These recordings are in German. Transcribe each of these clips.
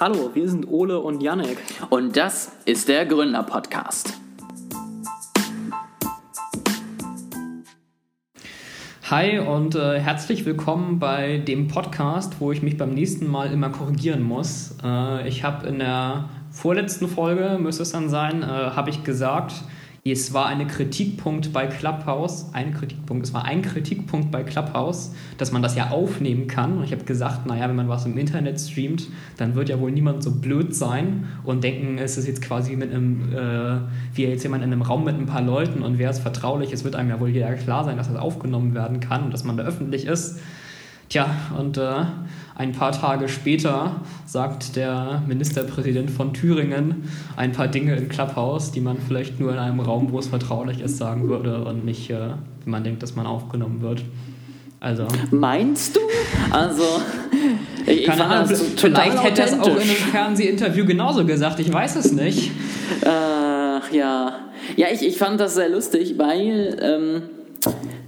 Hallo, wir sind Ole und Janek. Und das ist der Gründer-Podcast. Hi und äh, herzlich willkommen bei dem Podcast, wo ich mich beim nächsten Mal immer korrigieren muss. Äh, ich habe in der vorletzten Folge, müsste es dann sein, äh, habe ich gesagt, es war eine Kritikpunkt bei Clubhouse, ein Kritikpunkt, es war ein Kritikpunkt bei Clubhouse, dass man das ja aufnehmen kann. Und ich habe gesagt, naja, wenn man was im Internet streamt, dann wird ja wohl niemand so blöd sein und denken, es ist jetzt quasi mit einem, äh, wie jetzt jemand in einem Raum mit ein paar Leuten und wer ist vertraulich, es wird einem ja wohl jeder klar sein, dass das aufgenommen werden kann und dass man da öffentlich ist. Tja, und äh, ein paar Tage später sagt der Ministerpräsident von Thüringen ein paar Dinge im Clubhouse, die man vielleicht nur in einem Raum, wo es vertraulich ist, sagen würde und nicht, äh, wenn man denkt, dass man aufgenommen wird. Also. Meinst du? Also, ich Keine Ahnung, vielleicht hätte er es auch in einem Fernsehinterview genauso gesagt, ich weiß es nicht. Ach ja. Ja, ich, ich fand das sehr lustig, weil. Ähm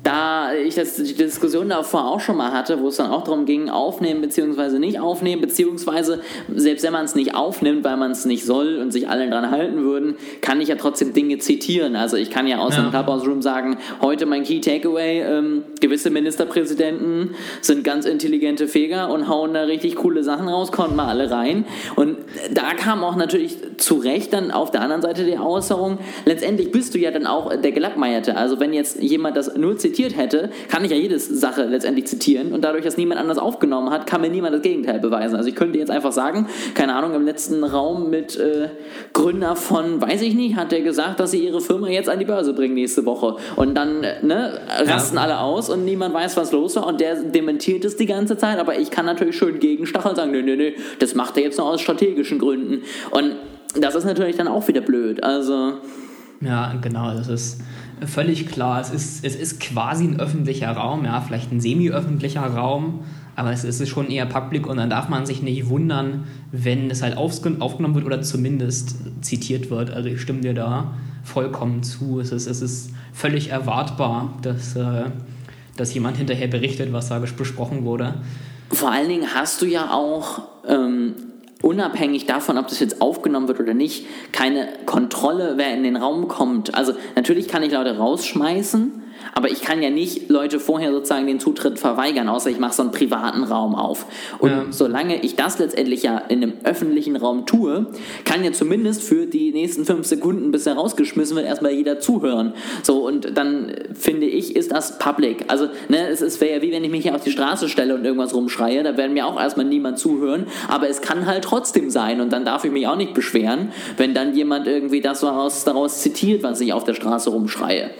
da ich das, die Diskussion davor auch schon mal hatte, wo es dann auch darum ging, aufnehmen bzw. nicht aufnehmen, beziehungsweise selbst wenn man es nicht aufnimmt, weil man es nicht soll und sich alle dran halten würden, kann ich ja trotzdem Dinge zitieren. Also ich kann ja aus ja. dem Clubhouse Room sagen, heute mein Key Takeaway, ähm, gewisse Ministerpräsidenten sind ganz intelligente Feger und hauen da richtig coole Sachen raus, konnten mal alle rein. Und da kam auch natürlich zu Recht dann auf der anderen Seite die Äußerung, letztendlich bist du ja dann auch der Gelackmeierte. Also wenn jetzt jemand das nur zitiert, zitiert hätte, kann ich ja jede Sache letztendlich zitieren und dadurch, dass niemand anders aufgenommen hat, kann mir niemand das Gegenteil beweisen. Also ich könnte jetzt einfach sagen, keine Ahnung, im letzten Raum mit äh, Gründer von, weiß ich nicht, hat der gesagt, dass sie ihre Firma jetzt an die Börse bringen nächste Woche und dann ne, rasten ja. alle aus und niemand weiß, was los war und der dementiert es die ganze Zeit, aber ich kann natürlich schön gegenstacheln und sagen, nö, nö, nö, das macht er jetzt nur aus strategischen Gründen und das ist natürlich dann auch wieder blöd. Also ja, genau, das ist völlig klar. Es ist, es ist quasi ein öffentlicher Raum, ja, vielleicht ein semi-öffentlicher Raum, aber es ist schon eher public und dann darf man sich nicht wundern, wenn es halt aufgenommen wird oder zumindest zitiert wird. Also ich stimme dir da vollkommen zu. Es ist, es ist völlig erwartbar, dass, äh, dass jemand hinterher berichtet, was da besprochen wurde. Vor allen Dingen hast du ja auch ähm, unabhängig davon, ob das jetzt aufgenommen wird oder nicht, keine Kontrolle, wer in den Raum kommt. Also natürlich kann ich Leute rausschmeißen, aber ich kann ja nicht Leute vorher sozusagen den Zutritt verweigern, außer ich mache so einen privaten Raum auf. Und ja. solange ich das letztendlich ja in einem öffentlichen Raum tue, kann ja zumindest für die nächsten fünf Sekunden, bis er rausgeschmissen wird, erstmal jeder zuhören. So, und dann finde ich, ist das public. Also, ne, es wäre ja wie wenn ich mich hier auf die Straße stelle und irgendwas rumschreie, da werden mir auch erstmal niemand zuhören, aber es kann halt trotzdem sein und dann darf ich mich auch nicht beschweren, wenn dann jemand irgendwie das daraus, daraus zitiert, was ich auf der Straße rumschreie.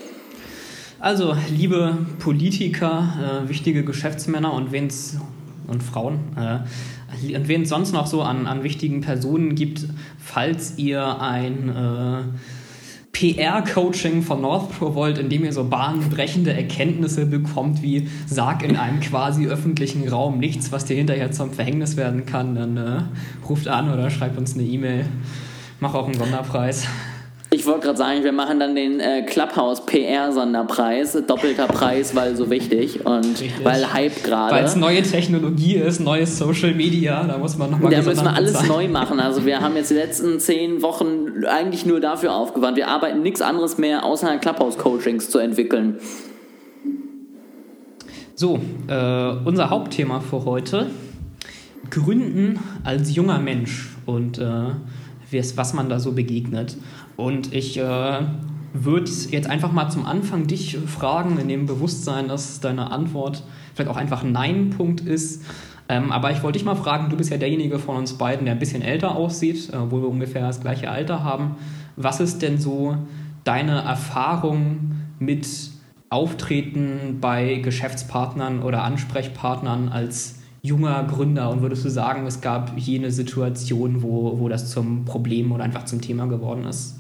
Also, liebe Politiker, äh, wichtige Geschäftsmänner und wen's und Frauen äh, und wen es sonst noch so an, an wichtigen Personen gibt, falls ihr ein äh, PR-Coaching von Northpro wollt, in dem ihr so bahnbrechende Erkenntnisse bekommt, wie sag in einem quasi öffentlichen Raum nichts, was dir hinterher zum Verhängnis werden kann, dann äh, ruft an oder schreibt uns eine E-Mail. Mach auch einen Sonderpreis. Ich wollte gerade sagen, wir machen dann den äh, Clubhouse PR Sonderpreis, doppelter Preis, weil so wichtig und Richtig. weil Hype gerade. Weil es neue Technologie ist, neues Social Media, da muss man nochmal. Da müssen wir alles sein. neu machen. Also wir haben jetzt die letzten zehn Wochen eigentlich nur dafür aufgewandt. Wir arbeiten nichts anderes mehr, außer Clubhouse Coachings zu entwickeln. So, äh, unser Hauptthema für heute: Gründen als junger Mensch und äh, was man da so begegnet. Und ich äh, würde jetzt einfach mal zum Anfang dich fragen, in dem Bewusstsein, dass deine Antwort vielleicht auch einfach ein Nein-Punkt ist. Ähm, aber ich wollte dich mal fragen, du bist ja derjenige von uns beiden, der ein bisschen älter aussieht, äh, wo wir ungefähr das gleiche Alter haben. Was ist denn so deine Erfahrung mit Auftreten bei Geschäftspartnern oder Ansprechpartnern als junger Gründer und würdest du sagen, es gab jene Situation, wo, wo das zum Problem oder einfach zum Thema geworden ist?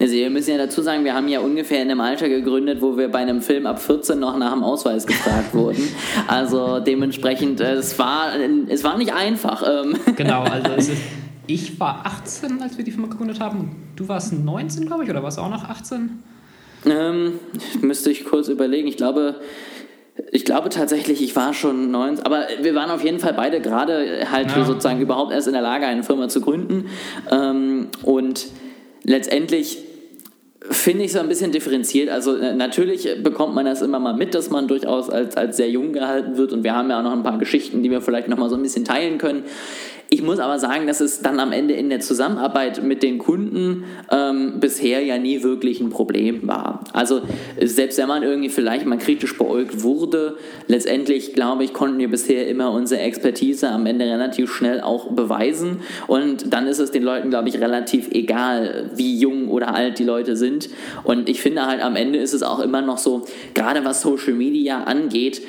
Also wir müssen ja dazu sagen, wir haben ja ungefähr in einem Alter gegründet, wo wir bei einem Film ab 14 noch nach dem Ausweis gefragt wurden. Also dementsprechend, äh, es war, es war nicht einfach. Ähm. Genau, also ist, ich war 18, als wir die Firma gegründet haben. Du warst 19, glaube ich, oder warst du auch noch 18? Ähm, müsste ich kurz überlegen. Ich glaube, Ich glaube tatsächlich, ich war schon 19, aber wir waren auf jeden Fall beide gerade halt ja. sozusagen überhaupt erst in der Lage, eine Firma zu gründen. Ähm, und letztendlich finde ich so ein bisschen differenziert. Also äh, natürlich bekommt man das immer mal mit, dass man durchaus als, als sehr jung gehalten wird und wir haben ja auch noch ein paar Geschichten, die wir vielleicht noch mal so ein bisschen teilen können. Ich muss aber sagen, dass es dann am Ende in der Zusammenarbeit mit den Kunden ähm, bisher ja nie wirklich ein Problem war. Also selbst wenn man irgendwie vielleicht mal kritisch beäugt wurde, letztendlich glaube ich, konnten wir bisher immer unsere Expertise am Ende relativ schnell auch beweisen und dann ist es den Leuten, glaube ich, relativ egal, wie jung oder alt die Leute sind. Und ich finde halt am Ende ist es auch immer noch so, gerade was Social Media angeht,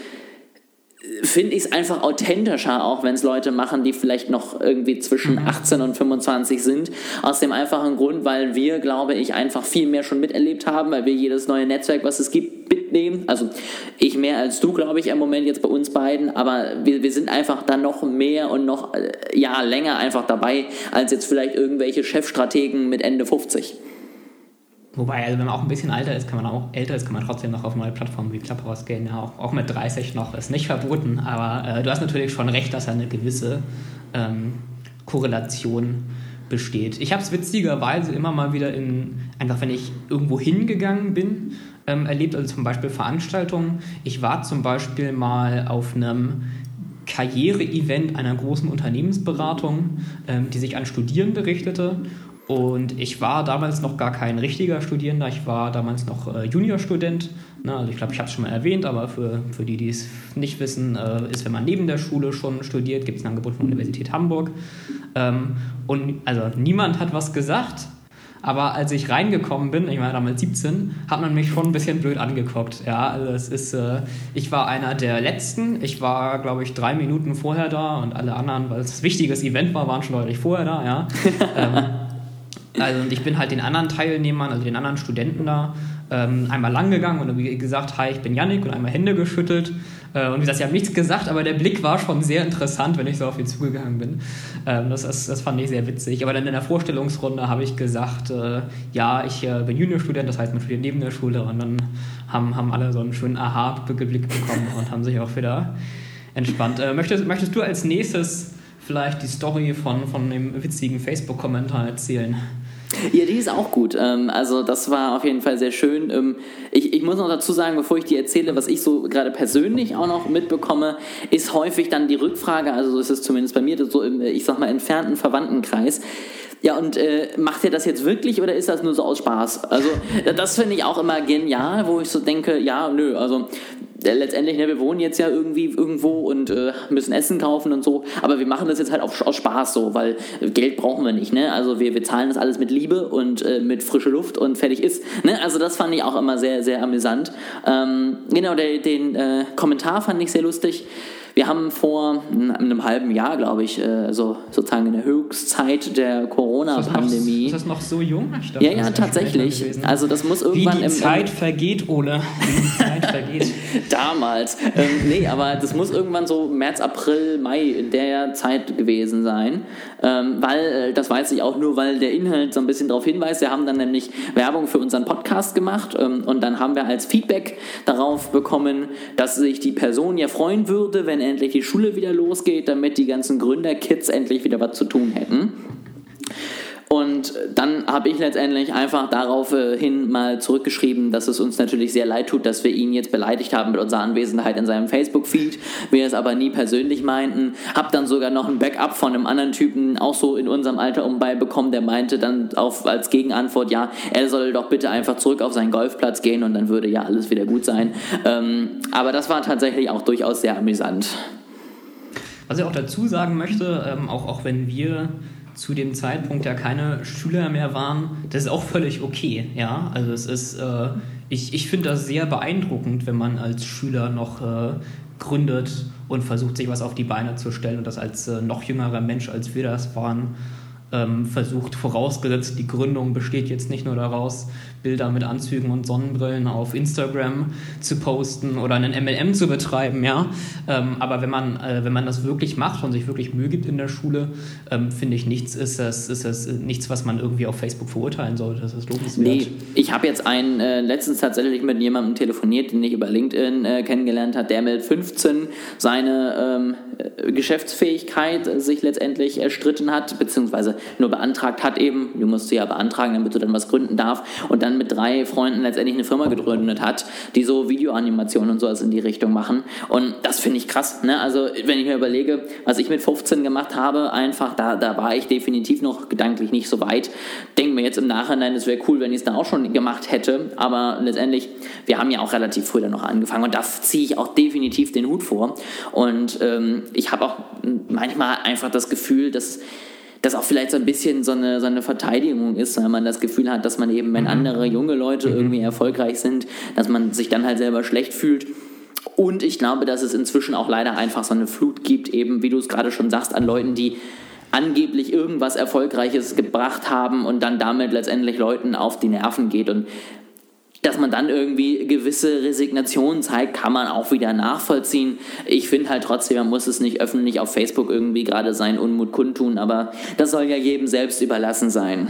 finde ich es einfach authentischer, auch wenn es Leute machen, die vielleicht noch irgendwie zwischen 18 mhm. und 25 sind. Aus dem einfachen Grund, weil wir, glaube ich, einfach viel mehr schon miterlebt haben, weil wir jedes neue Netzwerk, was es gibt, mitnehmen. Also ich mehr als du, glaube ich, im Moment jetzt bei uns beiden, aber wir, wir sind einfach dann noch mehr und noch äh, ja, länger einfach dabei, als jetzt vielleicht irgendwelche Chefstrategen mit Ende 50. Wobei, also wenn man auch ein bisschen älter ist, kann man auch älter ist, kann man trotzdem noch auf neue Plattformen wie Clubhouse gehen. Ja, auch, auch mit 30 noch ist nicht verboten, aber äh, du hast natürlich schon recht, dass da eine gewisse ähm, Korrelation besteht. Ich habe es witzigerweise immer mal wieder in, einfach wenn ich irgendwo hingegangen bin, ähm, erlebt, also zum Beispiel Veranstaltungen. Ich war zum Beispiel mal auf einem Karriere-Event einer großen Unternehmensberatung, ähm, die sich an Studierende richtete und ich war damals noch gar kein richtiger Studierender, ich war damals noch äh, Juniorstudent. Ne? Also ich glaube, ich habe es schon mal erwähnt, aber für, für die, die es nicht wissen, äh, ist, wenn man neben der Schule schon studiert, gibt es ein Angebot von der Universität Hamburg. Ähm, und also niemand hat was gesagt, aber als ich reingekommen bin, ich war damals 17, hat man mich schon ein bisschen blöd angeguckt. Ja, also es ist, äh, ich war einer der letzten. Ich war, glaube ich, drei Minuten vorher da und alle anderen, weil es ein wichtiges Event war, waren schon deutlich vorher da. Ja. ähm, also und ich bin halt den anderen Teilnehmern, also den anderen Studenten da, ähm, einmal lang gegangen und wie gesagt, hi, ich bin Yannick und einmal Hände geschüttelt. Äh, und wie gesagt, sie haben nichts gesagt, aber der Blick war schon sehr interessant, wenn ich so auf ihn zugegangen bin. Ähm, das, das, das, fand ich sehr witzig. Aber dann in der Vorstellungsrunde habe ich gesagt, äh, ja, ich äh, bin Juniorstudent, das heißt, man studiert neben der Schule. Und dann haben, haben alle so einen schönen Aha-Blick bekommen und haben sich auch wieder entspannt. Äh, möchtest, möchtest du als nächstes vielleicht die Story von, von dem witzigen Facebook-Kommentar erzählen? Ja, die ist auch gut. Ähm, also das war auf jeden Fall sehr schön. Ähm, ich, ich muss noch dazu sagen, bevor ich dir erzähle, was ich so gerade persönlich auch noch mitbekomme, ist häufig dann die Rückfrage, also so ist es zumindest bei mir, so im, ich sag mal, entfernten Verwandtenkreis. Ja, und äh, macht er das jetzt wirklich oder ist das nur so aus Spaß? Also, das finde ich auch immer genial, wo ich so denke, ja, nö, also letztendlich, ne, wir wohnen jetzt ja irgendwie irgendwo und äh, müssen Essen kaufen und so, aber wir machen das jetzt halt auf, aus Spaß so, weil Geld brauchen wir nicht, ne? Also wir, wir zahlen das alles mit Liebe und äh, mit frische Luft und fertig ist. Ne? Also das fand ich auch immer sehr, sehr amüsant. Ähm, genau, der, den äh, Kommentar fand ich sehr lustig. Wir haben vor einem halben Jahr, glaube ich, also sozusagen in der Höchstzeit der Corona-Pandemie. Ist, das noch so jung? Dachte, ja, ja, tatsächlich. Also das muss irgendwann Wie die im, Zeit vergeht, Ole. Wie die Zeit vergeht. Damals. Ähm, nee, aber das muss irgendwann so März, April, Mai in der Zeit gewesen sein. Ähm, weil, äh, das weiß ich auch nur, weil der Inhalt so ein bisschen darauf hinweist. Wir haben dann nämlich Werbung für unseren Podcast gemacht ähm, und dann haben wir als Feedback darauf bekommen, dass sich die Person ja freuen würde, wenn endlich die Schule wieder losgeht, damit die ganzen Gründerkids endlich wieder was zu tun hätten. Und dann habe ich letztendlich einfach daraufhin mal zurückgeschrieben, dass es uns natürlich sehr leid tut, dass wir ihn jetzt beleidigt haben mit unserer Anwesenheit in seinem Facebook-Feed, wir es aber nie persönlich meinten. Hab dann sogar noch ein Backup von einem anderen Typen, auch so in unserem Alter um bekommen, der meinte dann auf, als Gegenantwort, ja, er soll doch bitte einfach zurück auf seinen Golfplatz gehen und dann würde ja alles wieder gut sein. Ähm, aber das war tatsächlich auch durchaus sehr amüsant. Was ich auch dazu sagen möchte, ähm, auch, auch wenn wir zu dem Zeitpunkt ja keine Schüler mehr waren, das ist auch völlig okay. Ja? Also es ist, äh, ich, ich finde das sehr beeindruckend, wenn man als Schüler noch äh, gründet und versucht, sich was auf die Beine zu stellen und das als äh, noch jüngerer Mensch, als wir das waren, versucht, vorausgesetzt, die Gründung besteht jetzt nicht nur daraus, Bilder mit Anzügen und Sonnenbrillen auf Instagram zu posten oder einen MLM zu betreiben, ja. Ähm, aber wenn man, äh, wenn man das wirklich macht und sich wirklich Mühe gibt in der Schule, ähm, finde ich, nichts ist das, ist das nichts, was man irgendwie auf Facebook verurteilen sollte. Das ist lobenswert. Nee, ich habe jetzt einen äh, letztens tatsächlich mit jemandem telefoniert, den ich über LinkedIn äh, kennengelernt habe, der mit 15 seine ähm, äh, Geschäftsfähigkeit sich letztendlich erstritten hat, beziehungsweise nur beantragt hat eben. Du musst sie ja beantragen, damit du dann was gründen darfst. Und dann dann mit drei Freunden letztendlich eine Firma gegründet hat, die so Videoanimationen und sowas in die Richtung machen. Und das finde ich krass. Ne? Also wenn ich mir überlege, was ich mit 15 gemacht habe, einfach da, da war ich definitiv noch gedanklich nicht so weit. Denke mir jetzt im Nachhinein, es wäre cool, wenn ich es da auch schon gemacht hätte. Aber letztendlich, wir haben ja auch relativ früh dann noch angefangen und da ziehe ich auch definitiv den Hut vor. Und ähm, ich habe auch manchmal einfach das Gefühl, dass das auch vielleicht so ein bisschen so eine, so eine Verteidigung ist, weil man das Gefühl hat, dass man eben, wenn mhm. andere junge Leute mhm. irgendwie erfolgreich sind, dass man sich dann halt selber schlecht fühlt. Und ich glaube, dass es inzwischen auch leider einfach so eine Flut gibt, eben wie du es gerade schon sagst, an Leuten, die angeblich irgendwas Erfolgreiches gebracht haben und dann damit letztendlich Leuten auf die Nerven geht. Und dass man dann irgendwie gewisse Resignationen zeigt, kann man auch wieder nachvollziehen. Ich finde halt trotzdem, man muss es nicht öffentlich auf Facebook irgendwie gerade seinen Unmut kundtun, aber das soll ja jedem selbst überlassen sein.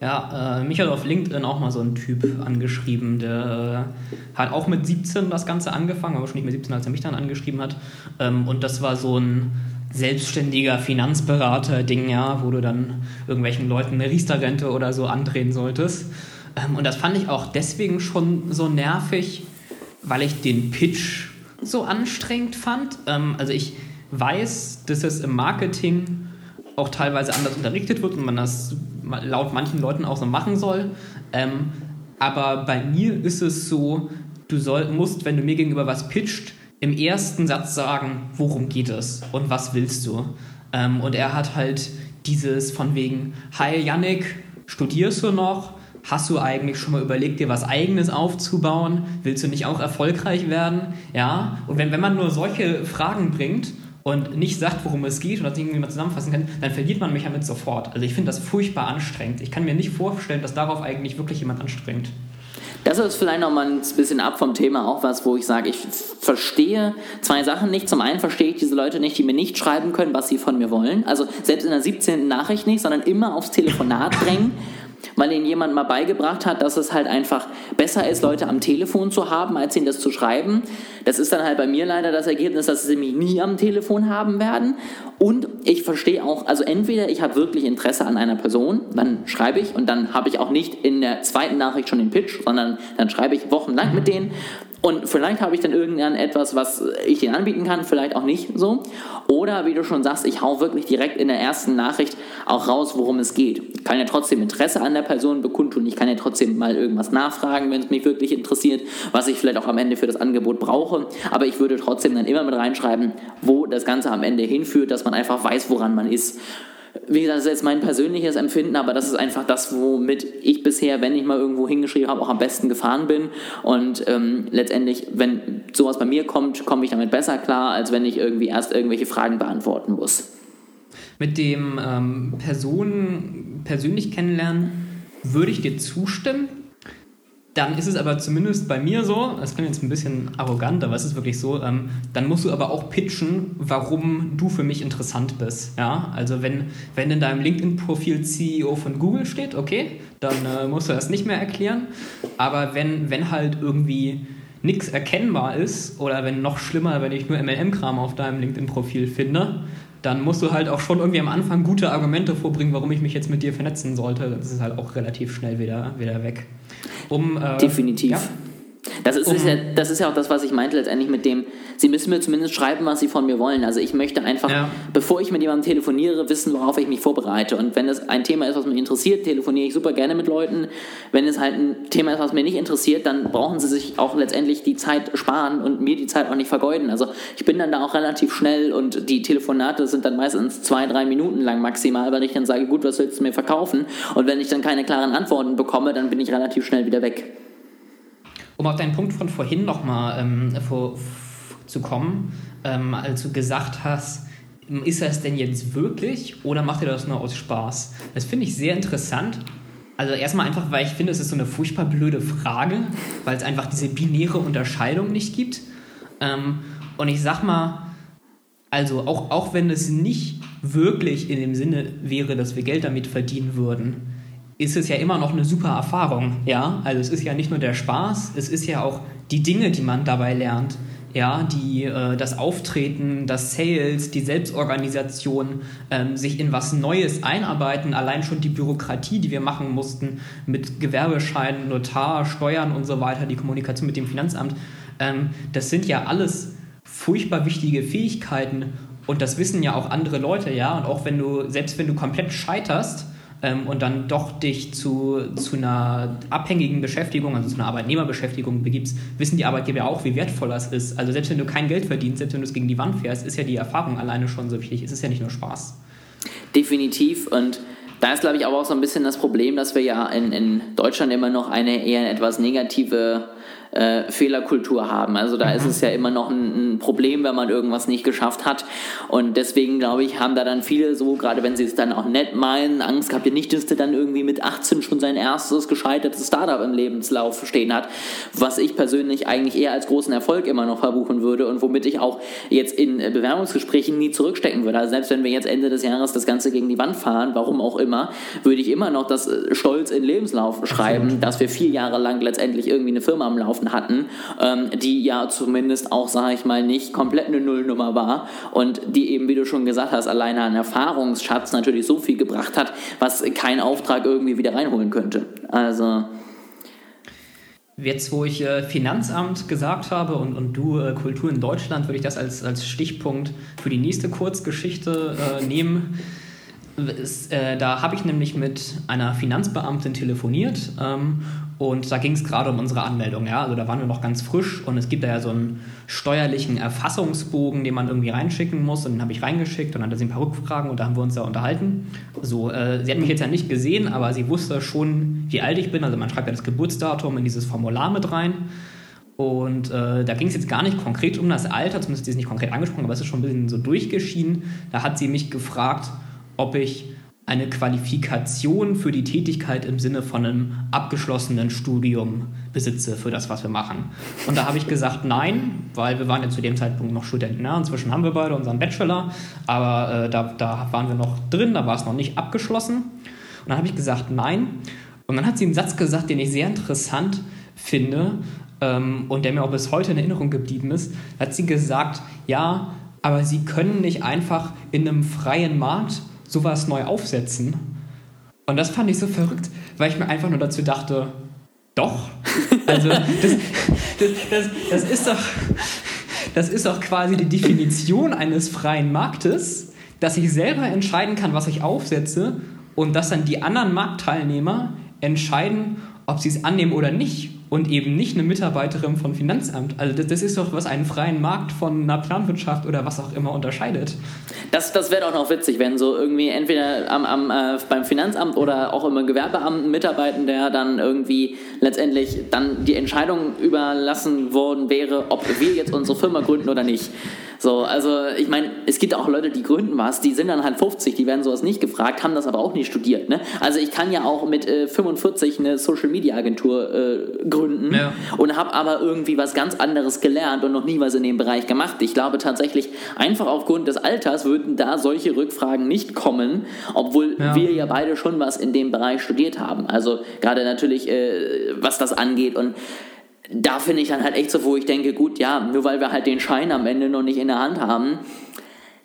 Ja, äh, mich hat auf LinkedIn auch mal so ein Typ angeschrieben, der äh, hat auch mit 17 das Ganze angefangen, aber schon nicht mit 17, als er mich dann angeschrieben hat. Ähm, und das war so ein selbstständiger Finanzberater-Ding, ja, wo du dann irgendwelchen Leuten eine Riester-Rente oder so andrehen solltest. Ähm, und das fand ich auch deswegen schon so nervig, weil ich den Pitch so anstrengend fand. Ähm, also ich weiß, dass es im Marketing auch teilweise anders unterrichtet wird und man das laut manchen Leuten auch so machen soll. Ähm, aber bei mir ist es so, du soll, musst, wenn du mir gegenüber was pitcht, im ersten Satz sagen, worum geht es und was willst du. Und er hat halt dieses von wegen, hi Yannick, studierst du noch? Hast du eigentlich schon mal überlegt, dir was Eigenes aufzubauen? Willst du nicht auch erfolgreich werden? Ja, und wenn, wenn man nur solche Fragen bringt und nicht sagt, worum es geht und das irgendwie mal zusammenfassen kann, dann verliert man mich damit sofort. Also ich finde das furchtbar anstrengend. Ich kann mir nicht vorstellen, dass darauf eigentlich wirklich jemand anstrengt. Das ist vielleicht noch mal ein bisschen ab vom Thema auch was, wo ich sage, ich verstehe zwei Sachen nicht. Zum einen verstehe ich diese Leute nicht, die mir nicht schreiben können, was sie von mir wollen. Also selbst in der 17. Nachricht nicht, sondern immer aufs Telefonat drängen weil ihnen jemand mal beigebracht hat, dass es halt einfach besser ist, Leute am Telefon zu haben, als ihnen das zu schreiben. Das ist dann halt bei mir leider das Ergebnis, dass sie mich nie am Telefon haben werden. Und ich verstehe auch, also entweder ich habe wirklich Interesse an einer Person, dann schreibe ich und dann habe ich auch nicht in der zweiten Nachricht schon den Pitch, sondern dann schreibe ich wochenlang mit denen und vielleicht habe ich dann irgendwann etwas, was ich ihnen anbieten kann, vielleicht auch nicht so. Oder wie du schon sagst, ich hau wirklich direkt in der ersten Nachricht auch raus, worum es geht. Ich kann ja trotzdem Interesse an der Person bekundtun. Ich kann ja trotzdem mal irgendwas nachfragen, wenn es mich wirklich interessiert, was ich vielleicht auch am Ende für das Angebot brauche. Aber ich würde trotzdem dann immer mit reinschreiben, wo das Ganze am Ende hinführt, dass man einfach weiß, woran man ist wie gesagt, das ist jetzt mein persönliches Empfinden, aber das ist einfach das, womit ich bisher, wenn ich mal irgendwo hingeschrieben habe, auch am besten gefahren bin. Und ähm, letztendlich, wenn sowas bei mir kommt, komme ich damit besser klar, als wenn ich irgendwie erst irgendwelche Fragen beantworten muss. Mit dem ähm, Personen persönlich kennenlernen würde ich dir zustimmen. Dann ist es aber zumindest bei mir so, das klingt jetzt ein bisschen arrogant, aber es ist wirklich so, ähm, dann musst du aber auch pitchen, warum du für mich interessant bist. Ja? Also wenn, wenn in deinem LinkedIn-Profil CEO von Google steht, okay, dann äh, musst du das nicht mehr erklären. Aber wenn, wenn halt irgendwie nichts erkennbar ist oder wenn noch schlimmer, wenn ich nur MLM-Kram auf deinem LinkedIn-Profil finde, dann musst du halt auch schon irgendwie am Anfang gute Argumente vorbringen, warum ich mich jetzt mit dir vernetzen sollte. Das ist halt auch relativ schnell wieder, wieder weg um. Äh, Definitiv. Ja, das ist, um, ist ja, das ist ja auch das, was ich meinte letztendlich mit dem, Sie müssen mir zumindest schreiben, was Sie von mir wollen. Also ich möchte einfach, ja. bevor ich mit jemandem telefoniere, wissen, worauf ich mich vorbereite. Und wenn es ein Thema ist, was mich interessiert, telefoniere ich super gerne mit Leuten. Wenn es halt ein Thema ist, was mich nicht interessiert, dann brauchen Sie sich auch letztendlich die Zeit sparen und mir die Zeit auch nicht vergeuden. Also ich bin dann da auch relativ schnell und die Telefonate sind dann meistens zwei, drei Minuten lang maximal, weil ich dann sage, gut, was willst du mir verkaufen? Und wenn ich dann keine klaren Antworten bekomme, dann bin ich relativ schnell wieder weg. Um auf deinen Punkt von vorhin nochmal ähm, vor, zu kommen, ähm, als du gesagt hast, ist das denn jetzt wirklich oder macht ihr das nur aus Spaß? Das finde ich sehr interessant. Also erstmal einfach, weil ich finde, es ist so eine furchtbar blöde Frage, weil es einfach diese binäre Unterscheidung nicht gibt. Ähm, und ich sag mal, also auch, auch wenn es nicht wirklich in dem Sinne wäre, dass wir Geld damit verdienen würden, ist es ja immer noch eine super Erfahrung. Ja, also es ist ja nicht nur der Spaß, es ist ja auch die Dinge, die man dabei lernt ja, die, äh, das Auftreten, das Sales, die Selbstorganisation, ähm, sich in was Neues einarbeiten, allein schon die Bürokratie, die wir machen mussten mit Gewerbeschein, Notar, Steuern und so weiter, die Kommunikation mit dem Finanzamt, ähm, das sind ja alles furchtbar wichtige Fähigkeiten und das wissen ja auch andere Leute, ja, und auch wenn du, selbst wenn du komplett scheiterst, ähm, und dann doch dich zu, zu einer abhängigen Beschäftigung, also zu einer Arbeitnehmerbeschäftigung begibst, wissen die Arbeitgeber auch, wie wertvoll das ist. Also selbst wenn du kein Geld verdienst, selbst wenn du es gegen die Wand fährst, ist ja die Erfahrung alleine schon so wichtig. Es ist ja nicht nur Spaß. Definitiv und da ist, glaube ich, aber auch so ein bisschen das Problem, dass wir ja in, in Deutschland immer noch eine eher etwas negative äh, Fehlerkultur haben. Also da mhm. ist es ja immer noch ein, ein, Problem, wenn man irgendwas nicht geschafft hat. Und deswegen glaube ich, haben da dann viele so, gerade wenn sie es dann auch nett meinen, Angst gehabt, ja nicht, dass der dann irgendwie mit 18 schon sein erstes gescheitertes Startup im Lebenslauf stehen hat, was ich persönlich eigentlich eher als großen Erfolg immer noch verbuchen würde und womit ich auch jetzt in Bewerbungsgesprächen nie zurückstecken würde. Also selbst wenn wir jetzt Ende des Jahres das Ganze gegen die Wand fahren, warum auch immer, würde ich immer noch das äh, Stolz in Lebenslauf schreiben, dass wir vier Jahre lang letztendlich irgendwie eine Firma am Laufen Mannschaften hatten, ähm, die ja zumindest auch, sage ich mal, nicht komplett eine Nullnummer war und die eben, wie du schon gesagt hast, alleine an Erfahrungsschatz natürlich so viel gebracht hat, was kein Auftrag irgendwie wieder reinholen könnte. Also. Jetzt, wo ich äh, Finanzamt gesagt habe und, und du äh, Kultur in Deutschland, würde ich das als, als Stichpunkt für die nächste Kurzgeschichte äh, nehmen. Es, äh, da habe ich nämlich mit einer Finanzbeamtin telefoniert ähm, und da ging es gerade um unsere Anmeldung. Ja? Also da waren wir noch ganz frisch und es gibt da ja so einen steuerlichen Erfassungsbogen, den man irgendwie reinschicken muss und den habe ich reingeschickt und dann hat sie ein paar Rückfragen und da haben wir uns da unterhalten. So, äh, sie hat mich jetzt ja nicht gesehen, aber sie wusste schon, wie alt ich bin. Also man schreibt ja das Geburtsdatum in dieses Formular mit rein. Und äh, da ging es jetzt gar nicht konkret um das Alter, zumindest ist es nicht konkret angesprochen, aber es ist schon ein bisschen so durchgeschieden. Da hat sie mich gefragt, ob ich eine Qualifikation für die Tätigkeit im Sinne von einem abgeschlossenen Studium besitze für das, was wir machen. Und da habe ich gesagt, nein, weil wir waren ja zu dem Zeitpunkt noch Studenten. Ja, inzwischen haben wir beide unseren Bachelor, aber äh, da, da waren wir noch drin, da war es noch nicht abgeschlossen. Und dann habe ich gesagt, nein. Und dann hat sie einen Satz gesagt, den ich sehr interessant finde ähm, und der mir auch bis heute in Erinnerung geblieben ist. Da hat sie gesagt, ja, aber Sie können nicht einfach in einem freien Markt sowas neu aufsetzen. Und das fand ich so verrückt, weil ich mir einfach nur dazu dachte, doch. Also das, das, das, das, ist doch, das ist doch quasi die Definition eines freien Marktes, dass ich selber entscheiden kann, was ich aufsetze und dass dann die anderen Marktteilnehmer entscheiden, ob sie es annehmen oder nicht und eben nicht eine Mitarbeiterin von Finanzamt. Also das, das, ist doch, was einen freien Markt von einer Planwirtschaft oder was auch immer unterscheidet. Das, das wäre doch noch witzig, wenn so irgendwie entweder am, am, äh, beim Finanzamt oder auch im Gewerbeamt ein Mitarbeiter, der dann irgendwie letztendlich dann die Entscheidung überlassen worden wäre, ob wir jetzt unsere Firma gründen oder nicht. So, also ich meine, es gibt auch Leute, die gründen was, die sind dann halt 50, die werden sowas nicht gefragt, haben das aber auch nicht studiert. Ne? Also ich kann ja auch mit äh, 45 eine Social Media Agentur äh, gründen ja. und habe aber irgendwie was ganz anderes gelernt und noch nie was in dem Bereich gemacht. Ich glaube tatsächlich, einfach aufgrund des Alters würden da solche Rückfragen nicht kommen, obwohl ja. wir ja beide schon was in dem Bereich studiert haben. Also gerade natürlich, äh, was das angeht und da finde ich dann halt echt so, wo ich denke, gut, ja, nur weil wir halt den Schein am Ende noch nicht in der Hand haben,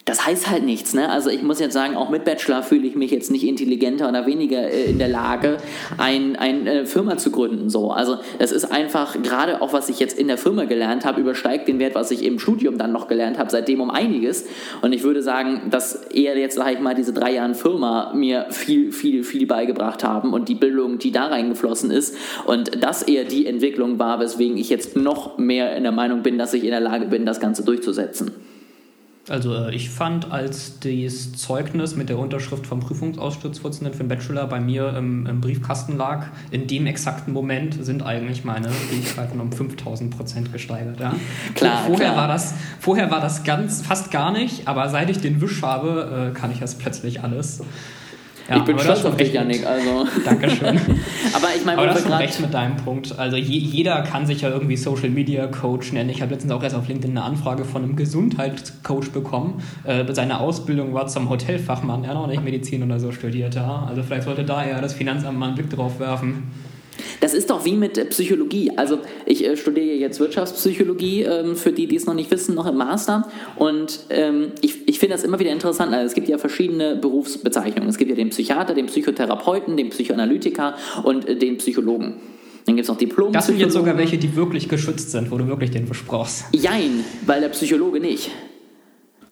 das heißt halt nichts. Ne? Also ich muss jetzt sagen, auch mit Bachelor fühle ich mich jetzt nicht intelligenter oder weniger äh, in der Lage, eine ein, äh, Firma zu gründen. So. Also es ist einfach, gerade auch was ich jetzt in der Firma gelernt habe, übersteigt den Wert, was ich im Studium dann noch gelernt habe, seitdem um einiges. Und ich würde sagen, dass eher jetzt, sage ich mal, diese drei Jahre Firma mir viel, viel, viel beigebracht haben und die Bildung, die da reingeflossen ist. Und das eher die Entwicklung war, weswegen ich jetzt noch mehr in der Meinung bin, dass ich in der Lage bin, das Ganze durchzusetzen. Also äh, ich fand, als das Zeugnis mit der Unterschrift vom Prüfungsausschussvorsitzenden für den Bachelor bei mir im, im, Briefkasten lag, in dem exakten Moment sind eigentlich meine Fähigkeiten um 5000 Prozent gesteigert. Ja? Klar, vorher, klar. War das, vorher war das ganz fast gar nicht, aber seit ich den Wisch habe, äh, kann ich das plötzlich alles. Ja, ich bin stolz auf dich, Janik. Also. Dankeschön. aber ich meine, aber du hast recht mit deinem Punkt. Also je, jeder kann sich ja irgendwie Social Media Coach nennen. Ich habe letztens auch erst auf LinkedIn eine Anfrage von einem Gesundheitscoach bekommen. Äh, seine Ausbildung war zum Hotelfachmann. Er hat auch nicht Medizin oder so studiert. Ja. Also vielleicht sollte da eher das Finanzamt mal einen Blick drauf werfen. Das ist doch wie mit äh, Psychologie. Also ich äh, studiere jetzt Wirtschaftspsychologie, ähm, für die, die es noch nicht wissen, noch im Master. Und ähm, ich, ich finde das immer wieder interessant. Also es gibt ja verschiedene Berufsbezeichnungen. Es gibt ja den Psychiater, den Psychotherapeuten, den Psychoanalytiker und äh, den Psychologen. Dann gibt es noch Diplom. Das sind jetzt sogar welche, die wirklich geschützt sind, wo du wirklich den versprochst. Jein, weil der Psychologe nicht.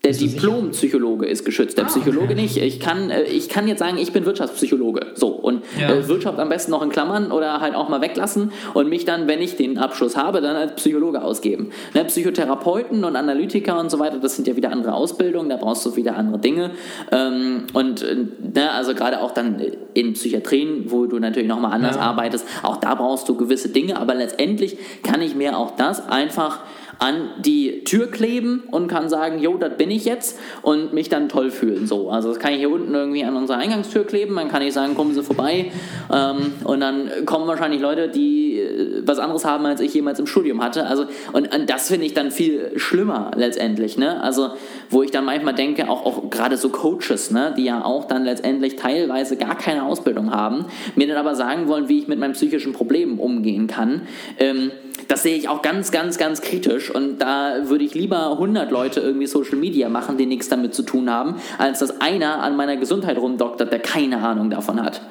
Der Diplompsychologe ist geschützt, der ah, Psychologe okay. nicht. Ich kann, äh, ich kann jetzt sagen, ich bin Wirtschaftspsychologe. So, und ja. äh, Wirtschaft am besten noch in Klammern oder halt auch mal weglassen und mich dann, wenn ich den Abschluss habe, dann als Psychologe ausgeben. Ne, Psychotherapeuten und Analytiker und so weiter, das sind ja wieder andere Ausbildungen, da brauchst du wieder andere Dinge. Ähm, und äh, ne, also gerade auch dann in Psychiatrien, wo du natürlich nochmal anders ja. arbeitest, auch da brauchst du gewisse Dinge, aber letztendlich kann ich mir auch das einfach an die Tür kleben und kann sagen, jo, das bin ich jetzt und mich dann toll fühlen. So, also das kann ich hier unten irgendwie an unserer Eingangstür kleben, dann kann ich sagen, kommen Sie vorbei ähm, und dann kommen wahrscheinlich Leute, die äh, was anderes haben, als ich jemals im Studium hatte. Also und, und das finde ich dann viel schlimmer letztendlich. Ne? Also wo ich dann manchmal denke, auch, auch gerade so Coaches, ne, die ja auch dann letztendlich teilweise gar keine Ausbildung haben, mir dann aber sagen wollen, wie ich mit meinen psychischen Problemen umgehen kann. Ähm, das sehe ich auch ganz, ganz, ganz kritisch und da würde ich lieber 100 Leute irgendwie Social Media machen, die nichts damit zu tun haben, als dass einer an meiner Gesundheit rumdoktert, der keine Ahnung davon hat.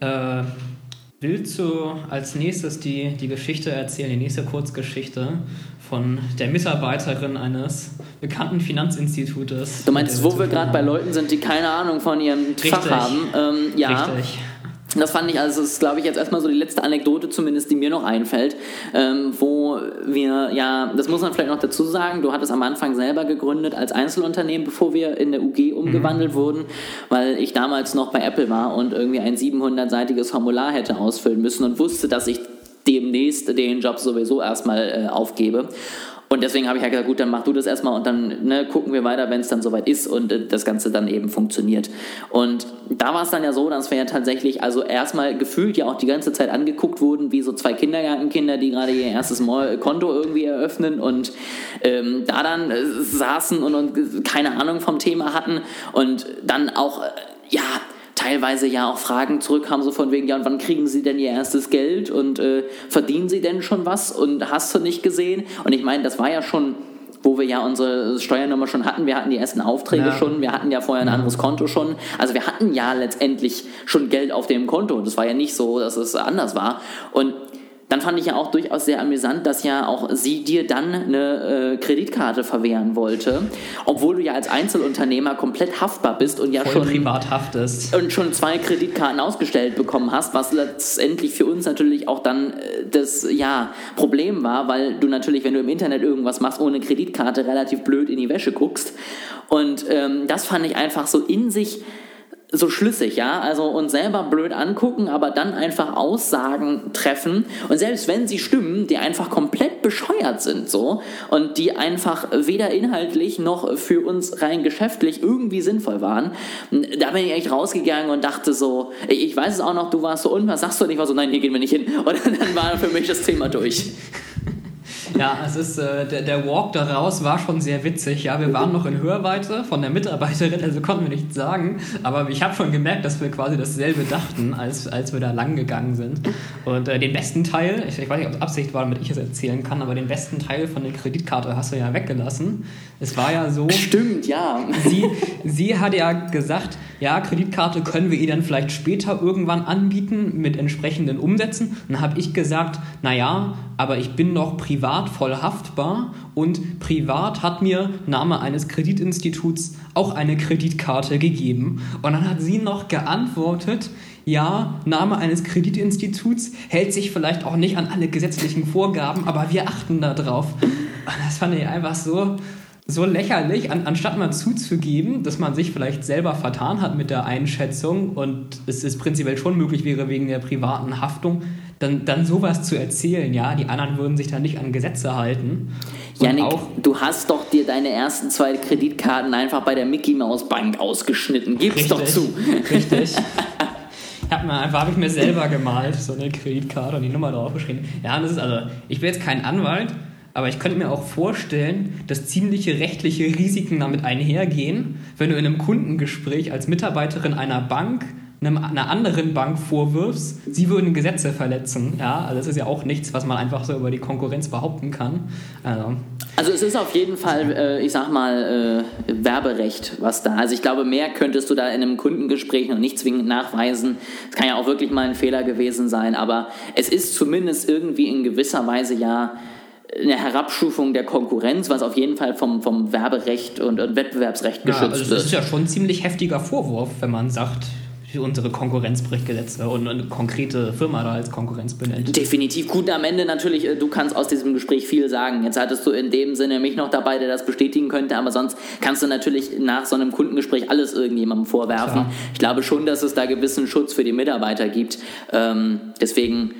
Äh, willst du als nächstes die, die Geschichte erzählen, die nächste Kurzgeschichte von der Mitarbeiterin eines bekannten Finanzinstitutes? Du meinst, wo wir gerade bei Leuten sind, die keine Ahnung von ihrem Richtig. Fach haben? Ähm, ja. Richtig. Das fand ich, also das ist, glaube ich, jetzt erstmal so die letzte Anekdote zumindest, die mir noch einfällt, ähm, wo wir, ja, das muss man vielleicht noch dazu sagen, du hattest am Anfang selber gegründet als Einzelunternehmen, bevor wir in der UG umgewandelt mhm. wurden, weil ich damals noch bei Apple war und irgendwie ein 700-seitiges Formular hätte ausfüllen müssen und wusste, dass ich demnächst den Job sowieso erstmal äh, aufgebe. Und deswegen habe ich halt gesagt, gut, dann mach du das erstmal und dann ne, gucken wir weiter, wenn es dann soweit ist und äh, das Ganze dann eben funktioniert. Und da war es dann ja so, dass wir ja tatsächlich, also erstmal gefühlt ja auch die ganze Zeit angeguckt wurden, wie so zwei Kindergartenkinder, die gerade ihr erstes Konto irgendwie eröffnen und ähm, da dann äh, saßen und, und keine Ahnung vom Thema hatten und dann auch, äh, ja, teilweise ja auch Fragen zurückkamen, so von wegen, ja, und wann kriegen sie denn ihr erstes Geld und äh, verdienen sie denn schon was und hast du nicht gesehen? Und ich meine, das war ja schon wo wir ja unsere Steuernummer schon hatten. Wir hatten die ersten Aufträge ja. schon, wir hatten ja vorher ein anderes Konto schon. Also wir hatten ja letztendlich schon Geld auf dem Konto. Das war ja nicht so, dass es anders war. Und dann fand ich ja auch durchaus sehr amüsant, dass ja auch sie dir dann eine äh, Kreditkarte verwehren wollte, obwohl du ja als Einzelunternehmer komplett haftbar bist und ja Voll schon privat haftest. und schon zwei Kreditkarten ausgestellt bekommen hast, was letztendlich für uns natürlich auch dann äh, das ja Problem war, weil du natürlich, wenn du im Internet irgendwas machst ohne Kreditkarte, relativ blöd in die Wäsche guckst. Und ähm, das fand ich einfach so in sich so schlüssig, ja, also uns selber blöd angucken, aber dann einfach Aussagen treffen und selbst wenn sie stimmen, die einfach komplett bescheuert sind, so und die einfach weder inhaltlich noch für uns rein geschäftlich irgendwie sinnvoll waren, da bin ich echt rausgegangen und dachte so, ich weiß es auch noch, du warst so und was sagst du? Und ich war so, nein, hier gehen wir nicht hin und dann war für mich das Thema durch. Ja, es ist, äh, der, der Walk daraus war schon sehr witzig. Ja, wir waren noch in Hörweite von der Mitarbeiterin, also konnten wir nichts sagen. Aber ich habe schon gemerkt, dass wir quasi dasselbe dachten, als, als wir da lang gegangen sind. Und äh, den besten Teil, ich, ich weiß nicht, ob es Absicht war, damit ich es erzählen kann, aber den besten Teil von der Kreditkarte hast du ja weggelassen. Es war ja so. Stimmt, ja. Sie, sie hat ja gesagt, ja, Kreditkarte können wir ihr dann vielleicht später irgendwann anbieten mit entsprechenden Umsätzen. Und dann habe ich gesagt, naja, aber ich bin noch privat voll haftbar und privat hat mir Name eines Kreditinstituts auch eine Kreditkarte gegeben. Und dann hat sie noch geantwortet, ja, Name eines Kreditinstituts hält sich vielleicht auch nicht an alle gesetzlichen Vorgaben, aber wir achten da drauf. Und das fand ich einfach so, so lächerlich, an, anstatt mal zuzugeben, dass man sich vielleicht selber vertan hat mit der Einschätzung und es ist prinzipiell schon möglich wäre wegen der privaten Haftung, dann, dann sowas zu erzählen, ja, die anderen würden sich da nicht an Gesetze halten. Janik, du hast doch dir deine ersten zwei Kreditkarten einfach bei der Mickey Mouse Bank ausgeschnitten. Gib's richtig, doch zu. Richtig. Hab mir einfach habe ich mir selber gemalt, so eine Kreditkarte und die Nummer draufgeschrieben. Ja, das ist also, ich bin jetzt kein Anwalt, aber ich könnte mir auch vorstellen, dass ziemliche rechtliche Risiken damit einhergehen, wenn du in einem Kundengespräch als Mitarbeiterin einer Bank einer anderen Bank vorwirfst, sie würden Gesetze verletzen. Ja, also das ist ja auch nichts, was man einfach so über die Konkurrenz behaupten kann. Also, also es ist auf jeden Fall, äh, ich sag mal, äh, Werberecht, was da. Also ich glaube, mehr könntest du da in einem Kundengespräch noch nicht zwingend nachweisen. Es kann ja auch wirklich mal ein Fehler gewesen sein, aber es ist zumindest irgendwie in gewisser Weise ja eine Herabstufung der Konkurrenz, was auf jeden Fall vom, vom Werberecht und, und Wettbewerbsrecht geschützt ja, also wird. Das ist ja schon ein ziemlich heftiger Vorwurf, wenn man sagt, unsere Konkurrenz bricht Gesetze und eine konkrete Firma da als Konkurrenz benennt. Definitiv. Gut, am Ende natürlich, äh, du kannst aus diesem Gespräch viel sagen. Jetzt hattest du in dem Sinne mich noch dabei, der das bestätigen könnte, aber sonst kannst du natürlich nach so einem Kundengespräch alles irgendjemandem vorwerfen. Klar. Ich glaube schon, dass es da gewissen Schutz für die Mitarbeiter gibt. Ähm, deswegen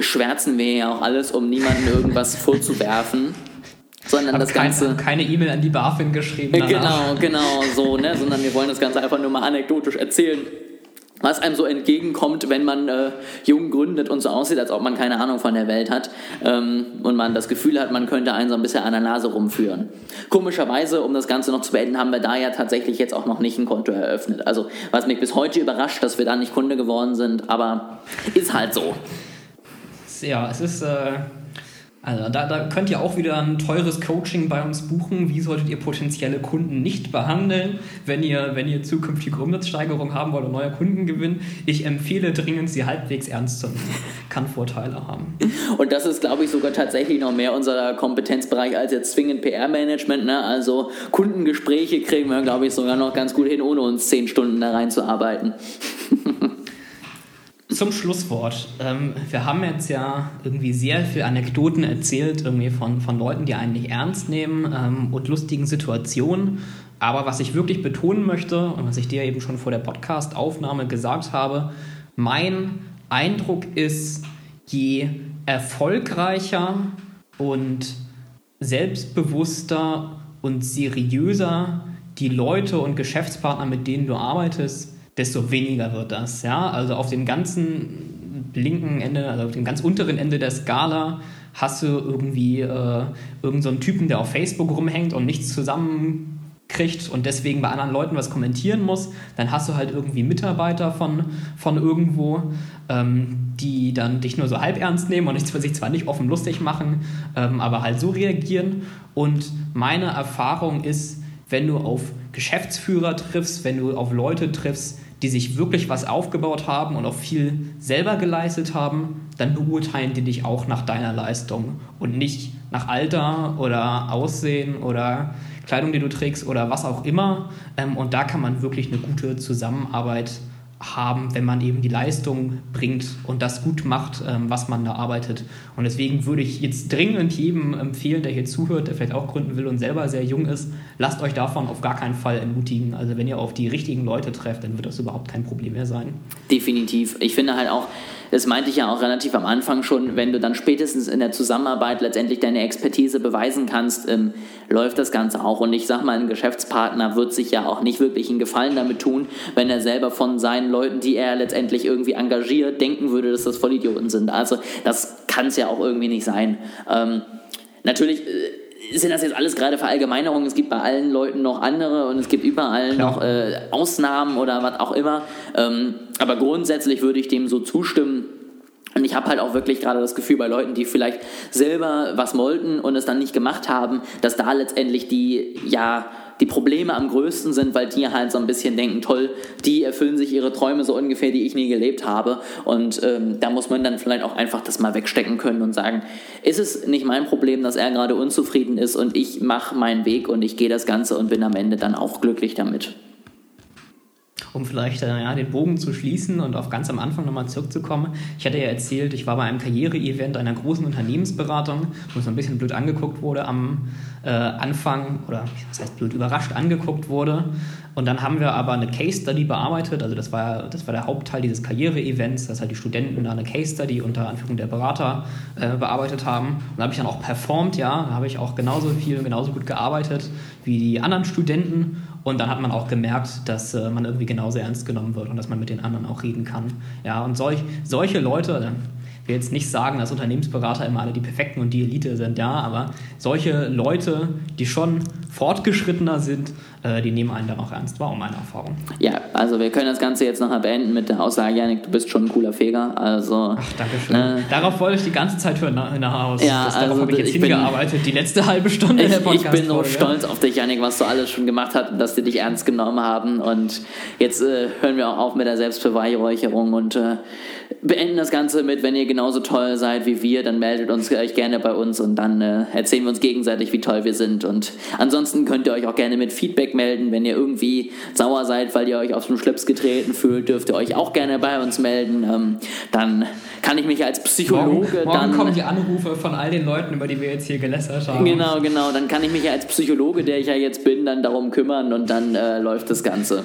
schwärzen wir ja auch alles, um niemandem irgendwas vorzuwerfen. Sondern das kein, Ganze. Keine E-Mail an die BaFin geschrieben. Danach. Genau, genau, so, ne? Sondern wir wollen das Ganze einfach nur mal anekdotisch erzählen was einem so entgegenkommt, wenn man äh, jung gründet und so aussieht, als ob man keine Ahnung von der Welt hat ähm, und man das Gefühl hat, man könnte einen so ein bisschen an der Nase rumführen. Komischerweise, um das Ganze noch zu beenden, haben wir da ja tatsächlich jetzt auch noch nicht ein Konto eröffnet. Also was mich bis heute überrascht, dass wir da nicht Kunde geworden sind, aber ist halt so. Ja, es ist... Äh also da, da könnt ihr auch wieder ein teures Coaching bei uns buchen. Wie solltet ihr potenzielle Kunden nicht behandeln, wenn ihr, wenn ihr zukünftige Umsatzsteigerung haben wollt oder neue Kunden gewinnen? Ich empfehle dringend, sie halbwegs ernst zu nehmen. Kann Vorteile haben. Und das ist, glaube ich, sogar tatsächlich noch mehr unser Kompetenzbereich als jetzt zwingend PR-Management. Ne? Also Kundengespräche kriegen wir, glaube ich, sogar noch ganz gut hin, ohne uns zehn Stunden da reinzuarbeiten. zum Schlusswort. Ähm, wir haben jetzt ja irgendwie sehr viele Anekdoten erzählt, irgendwie von, von Leuten, die einen nicht ernst nehmen ähm, und lustigen Situationen. Aber was ich wirklich betonen möchte und was ich dir eben schon vor der Podcast-Aufnahme gesagt habe, mein Eindruck ist, je erfolgreicher und selbstbewusster und seriöser die Leute und Geschäftspartner, mit denen du arbeitest, desto weniger wird das. Ja? Also auf dem ganzen linken Ende, also auf dem ganz unteren Ende der Skala hast du irgendwie äh, irgendeinen so Typen, der auf Facebook rumhängt und nichts zusammenkriegt und deswegen bei anderen Leuten was kommentieren muss. Dann hast du halt irgendwie Mitarbeiter von, von irgendwo, ähm, die dann dich nur so halb ernst nehmen und sich zwar nicht offen lustig machen, ähm, aber halt so reagieren. Und meine Erfahrung ist, wenn du auf Geschäftsführer triffst, wenn du auf Leute triffst, die sich wirklich was aufgebaut haben und auch viel selber geleistet haben, dann beurteilen die dich auch nach deiner Leistung und nicht nach Alter oder Aussehen oder Kleidung, die du trägst oder was auch immer. Ähm, und da kann man wirklich eine gute Zusammenarbeit haben, wenn man eben die Leistung bringt und das gut macht, ähm, was man da arbeitet. Und deswegen würde ich jetzt dringend jedem empfehlen, der hier zuhört, der vielleicht auch gründen will und selber sehr jung ist, lasst euch davon auf gar keinen Fall entmutigen. Also wenn ihr auf die richtigen Leute trefft, dann wird das überhaupt kein Problem mehr sein. Definitiv. Ich finde halt auch, das meinte ich ja auch relativ am Anfang schon, wenn du dann spätestens in der Zusammenarbeit letztendlich deine Expertise beweisen kannst, ähm, läuft das Ganze auch. Und ich sag mal, ein Geschäftspartner wird sich ja auch nicht wirklich einen Gefallen damit tun, wenn er selber von seinen Leuten, die er letztendlich irgendwie engagiert, denken würde, dass das Vollidioten sind. Also das kann es ja auch irgendwie nicht sein. Ähm, natürlich. Äh, sind das jetzt alles gerade Verallgemeinerungen? Es gibt bei allen Leuten noch andere und es gibt überall Klar. noch äh, Ausnahmen oder was auch immer. Ähm, aber grundsätzlich würde ich dem so zustimmen. Und ich habe halt auch wirklich gerade das Gefühl bei Leuten, die vielleicht selber was wollten und es dann nicht gemacht haben, dass da letztendlich die, ja, die Probleme am größten sind, weil die halt so ein bisschen denken, toll, die erfüllen sich ihre Träume so ungefähr, die ich nie gelebt habe. Und ähm, da muss man dann vielleicht auch einfach das mal wegstecken können und sagen, ist es nicht mein Problem, dass er gerade unzufrieden ist und ich mache meinen Weg und ich gehe das Ganze und bin am Ende dann auch glücklich damit. Um vielleicht äh, ja, den Bogen zu schließen und auf ganz am Anfang nochmal zurückzukommen. Ich hatte ja erzählt, ich war bei einem Karriere-Event einer großen Unternehmensberatung, wo es ein bisschen blöd angeguckt wurde am äh, Anfang, oder was heißt blöd, überrascht angeguckt wurde. Und dann haben wir aber eine Case Study bearbeitet, also das war, das war der Hauptteil dieses Karriere-Events, dass halt die Studenten da eine Case Study unter Anführung der Berater äh, bearbeitet haben. Und da habe ich dann auch performt, ja, da habe ich auch genauso viel, genauso gut gearbeitet wie die anderen Studenten. Und dann hat man auch gemerkt, dass äh, man irgendwie genauso ernst genommen wird und dass man mit den anderen auch reden kann. Ja, und solch, solche Leute, will jetzt nicht sagen, dass Unternehmensberater immer alle die Perfekten und die Elite sind, ja, aber solche Leute, die schon fortgeschrittener sind, äh, die nehmen einen dann auch ernst, war auch meine Erfahrung. Ja, also wir können das Ganze jetzt nachher beenden mit der Aussage, Janik, du bist schon ein cooler Feger, also... Ach, danke schön. Äh, darauf wollte ich die ganze Zeit hören, hinaus. Ja, das, darauf also, habe ich jetzt ich hingearbeitet, bin, die letzte halbe Stunde ich, ich bin so stolz auf dich, Janik, was du alles schon gemacht hast und dass die dich ernst genommen haben und jetzt äh, hören wir auch auf mit der Selbstbeweihräucherung und äh, beenden das Ganze mit, wenn ihr genauso toll seid wie wir, dann meldet uns euch gerne bei uns und dann äh, erzählen wir uns gegenseitig, wie toll wir sind. Und ansonsten könnt ihr euch auch gerne mit Feedback melden. Wenn ihr irgendwie sauer seid, weil ihr euch auf den Schlips getreten fühlt, dürft ihr euch auch gerne bei uns melden. Ähm, dann kann ich mich als Psychologe morgen, morgen dann. kommen die Anrufe von all den Leuten, über die wir jetzt hier gelästert haben. Genau, genau. Dann kann ich mich als Psychologe, der ich ja jetzt bin, dann darum kümmern und dann äh, läuft das Ganze.